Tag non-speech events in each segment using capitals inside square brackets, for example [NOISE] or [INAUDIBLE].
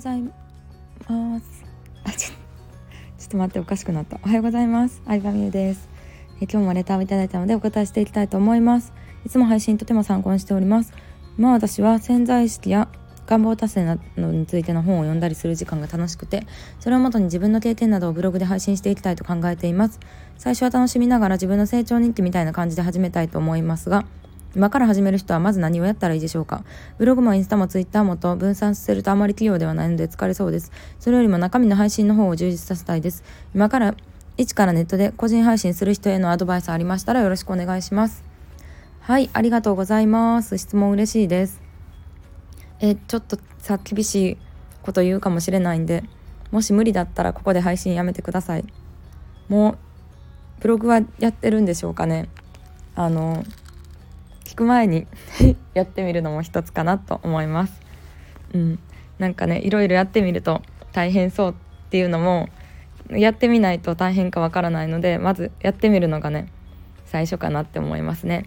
ございます。あちょちょっと待っておかしくなった。おはようございます。相葉美優です。え今日もレターをいただいたのでお答えしていきたいと思います。いつも配信とても参考にしております。今私は潜在意識や願望達成などについての本を読んだりする時間が楽しくてそれをもとに自分の経験などをブログで配信していきたいと考えています。最初は楽しみながら自分の成長日記みたいな感じで始めたいと思いますが今から始める人はまず何をやったらいいでしょうか？ブログもインスタもツイッターもと分散させるとあまり器用ではないので疲れそうです。それよりも中身の配信の方を充実させたいです。今から一からネットで個人配信する人へのアドバイスありましたらよろしくお願いします。はいありがとうございます。質問嬉しいです。えちょっとさ厳しいこと言うかもしれないんでもし無理だったらここで配信やめてください。もうブログはやってるんでしょうかね？あの聞く前に [LAUGHS] やってみるのも一つかなと思います。うん、なんかねいろいろやってみると大変そうっていうのもやってみないと大変かわからないのでまずやってみるのがね最初かなって思いますね。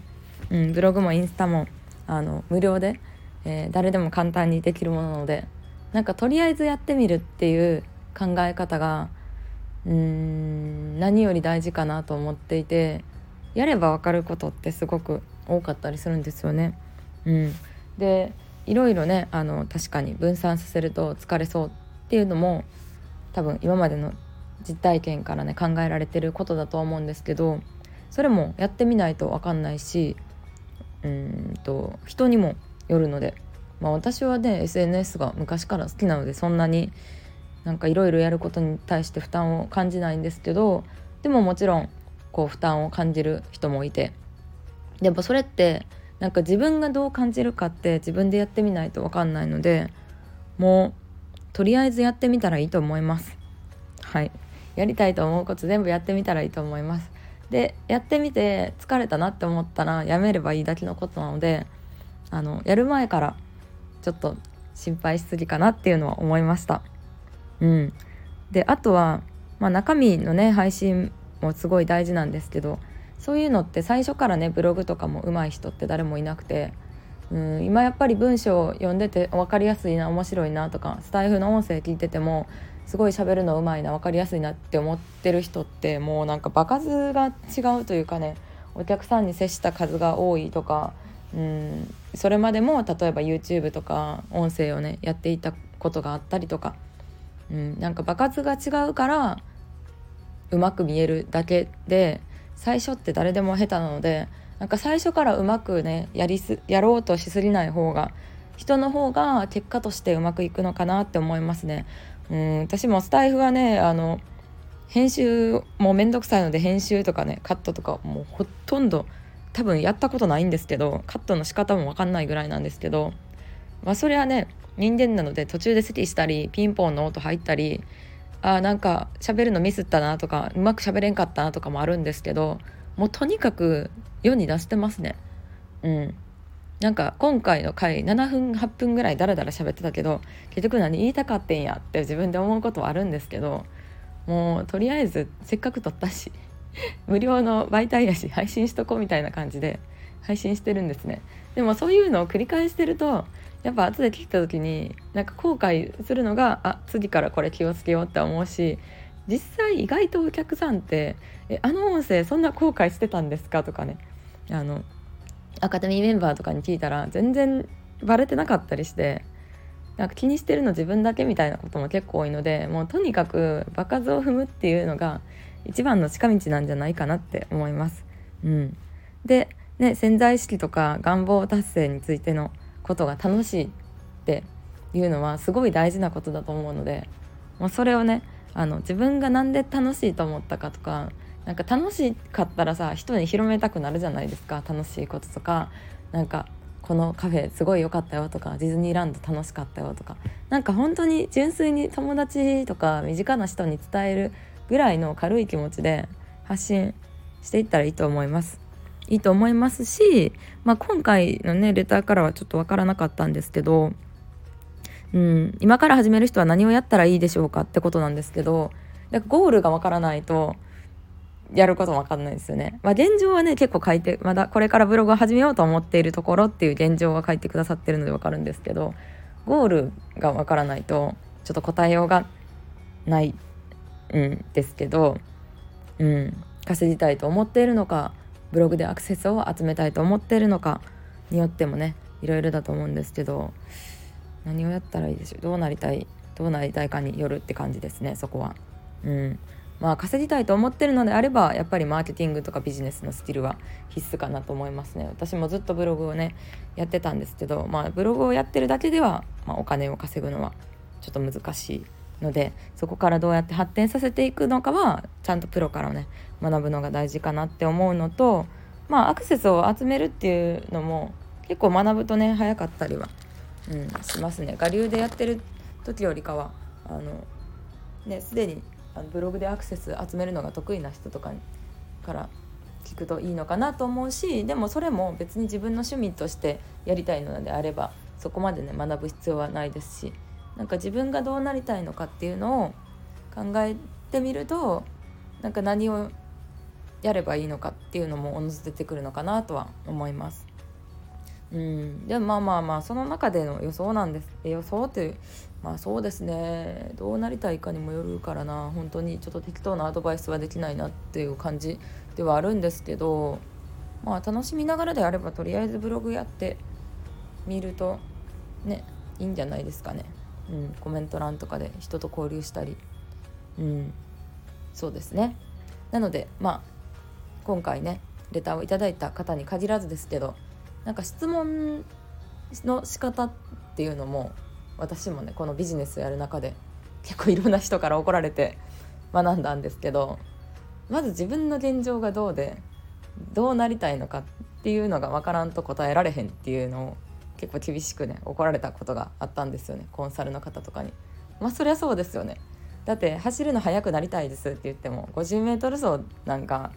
うん、ブログもインスタもあの無料で、えー、誰でも簡単にできるものなのでなんかとりあえずやってみるっていう考え方がうーん何より大事かなと思っていてやれば分かることってすごく多かったりするんですよね。うん、でいろいろねあの確かに分散させると疲れそうっていうのも多分今までの実体験からね考えられてることだと思うんですけどそれもやってみないと分かんないしうんと人にもよるので、まあ、私はね SNS が昔から好きなのでそんなになんかいろいろやることに対して負担を感じないんですけどでももちろんこう負担を感じる人もいてでもそれってなんか自分がどう感じるかって自分でやってみないと分かんないのでもうとりあえずやってみたらいいと思います。はい。やりたいと思うこと全部やってみたらいいと思います。でやってみて疲れたなって思ったらやめればいいだけのことなのであのやる前からちょっと心配しすぎかなっていうのは思いました。うん。であとは、まあ、中身のね配信もすごい大事なんですけどそういうのって最初からねブログとかも上手い人って誰もいなくてうん今やっぱり文章を読んでて分かりやすいな面白いなとかスタイフの音声聞いててもすごい喋るの上手いな分かりやすいなって思ってる人ってもうなんか場数が違うというかねお客さんに接した数が多いとかうんそれまでも例えば YouTube とか音声をねやっていたことがあったりとか、うん、なんか場数が違うからうまく見えるだけで最初って誰でも下手なのでなんか最初からうまくねやりすやろうとしすぎない方が人の方が結果としてうまくいくのかなって思いますね。うん私もスタイフはねあの編集もうめんどくさいので編集とかねカットとかもうほとんど多分やったことないんですけどカットの仕方も分かんないぐらいなんですけどまあそれはね人間なので途中で咳したりピンポンの音入ったりあなんか喋るのミスったなとかうまく喋れんかったなとかもあるんですけどもうとにかく世に出してますね。うん。なんか今回の回7分8分ぐらいダラダラ喋ってたけど結局何言いたかってんやって自分で思うことはあるんですけどもうとりあえずせっかく撮ったし [LAUGHS] 無料の媒体やし配信しとこうみたいな感じで配信してるんですねでもそういうのを繰り返してるとやっぱ後で聞いた時になんか後悔するのがあ次からこれ気をつけようって思うし実際意外とお客さんって「えあの音声そんな後悔してたんですか?」とかねあのアカデミーメンバーとかに聞いたら全然バレてなかったりしてなんか気にしてるの自分だけみたいなことも結構多いのでもうとにかく場数を踏むっていうのが一番の近道なんじゃないかなって思います。うん、で、ね、潜在意識とか願望達成についてのことが楽しいっていうのはすごい大事なことだと思うのでもうそれをねあの自分が何で楽しいと思ったかとかなんか楽しかったらさ人に広めたくなるじゃないですか楽しいこととか。なんかこのカフェすごい良かったよとかディズニーランド楽しかったよとか。なんか本当に純粋に友達とか身近な人に伝えるぐらいの軽い気持ちで発信していったらいいと思います。いいと思いますし、まあ、今回のねレターからはちょっと分からなかったんですけど、うん、今から始める人は何をやったらいいでしょうかってことなんですけどだからゴールが分からないとやることも分かんないですよね。まあ、現状はね結構書いてまだこれからブログを始めようと思っているところっていう現状は書いてくださってるので分かるんですけどゴールが分からないとちょっと答えようがないうんですけど、うん、稼ぎたいと思っているのかブログでアクセスを集めたいと思っているのかによってもねいろいろだと思うんですけど何をやったらいいでしょうどうなりたいどうなりたいかによるって感じですねそこは。うんまあ稼ぎたいと思ってるのであればやっぱりマーケティングとかビジネスのスキルは必須かなと思いますね私もずっとブログをねやってたんですけどまあブログをやってるだけでは、まあ、お金を稼ぐのはちょっと難しいのでそこからどうやって発展させていくのかはちゃんとプロからね学ぶのが大事かなって思うのとまあアクセスを集めるっていうのも結構学ぶとね早かったりは、うん、しますね。我流でやってる時よりかはあのねすでにブログでアクセス集めるのが得意な人とかから聞くといいのかなと思うしでもそれも別に自分の趣味としてやりたいのであればそこまでね学ぶ必要はないですしなんか自分がどうなりたいのかっていうのを考えてみるとなんか何をやればいいのかっていうのもおのず出てくるのかなとは思います。うん、でもまあまあまあその中での予想なんです予想ってまあそうですねどうなりたいかにもよるからな本当にちょっと適当なアドバイスはできないなっていう感じではあるんですけどまあ楽しみながらであればとりあえずブログやってみるとねいいんじゃないですかね。うん、コメント欄とかで人と交流したり、うん、そうですね。なのでまあ今回ねレターをいただいた方に限らずですけどなんか質問の仕方っていうのも私もねこのビジネスをやる中で結構いろんな人から怒られて学んだんですけどまず自分の現状がどうでどうなりたいのかっていうのが分からんと答えられへんっていうのを結構厳しくね怒られたことがあったんですよねコンサルの方とかに。まあそりゃそうですよねだって走るの速くなりたいですって言っても 50m 走なんか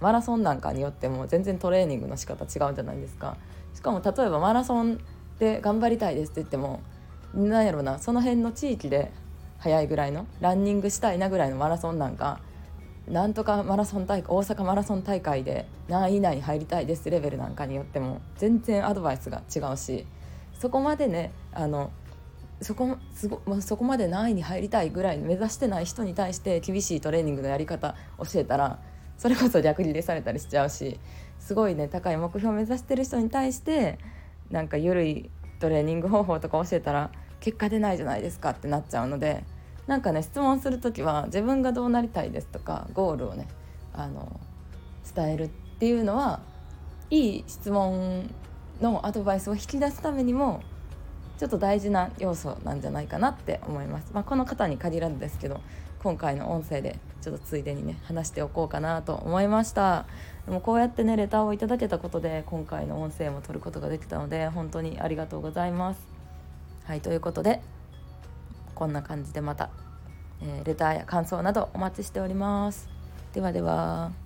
マラソンなんかによっても全然トレーニングの仕方違うんじゃないですかしかも例えばマラソンで頑張りたいですって言ってもなんやろなその辺の地域で速いぐらいのランニングしたいなぐらいのマラソンなんかなんとかマラソン大会大阪マラソン大会で何位以内に入りたいですレベルなんかによっても全然アドバイスが違うしそこまでねあのそこすご、まあ、そこまで何位に入りたいぐらい目指してない人に対して厳しいトレーニングのやり方教えたらそれこそ逆ギレされたりしちゃうしすごいね高い目標を目指してる人に対してなんか緩いトレーニング方法とか教えたら結果出ないじゃないですかってなっちゃうのでなんかね質問する時は自分がどうなりたいですとかゴールをねあの伝えるっていうのはいい質問のアドバイスを引き出すためにもちょっと大事な要素なんじゃないかなって思います。まあ、この方に限らずですけど今回の音声でちょっとついでにね話しておこうかなと思いましたでもこうやってねレターをいただけたことで今回の音声も取ることができたので本当にありがとうございますはいということでこんな感じでまた、えー、レターや感想などお待ちしております。ではでは。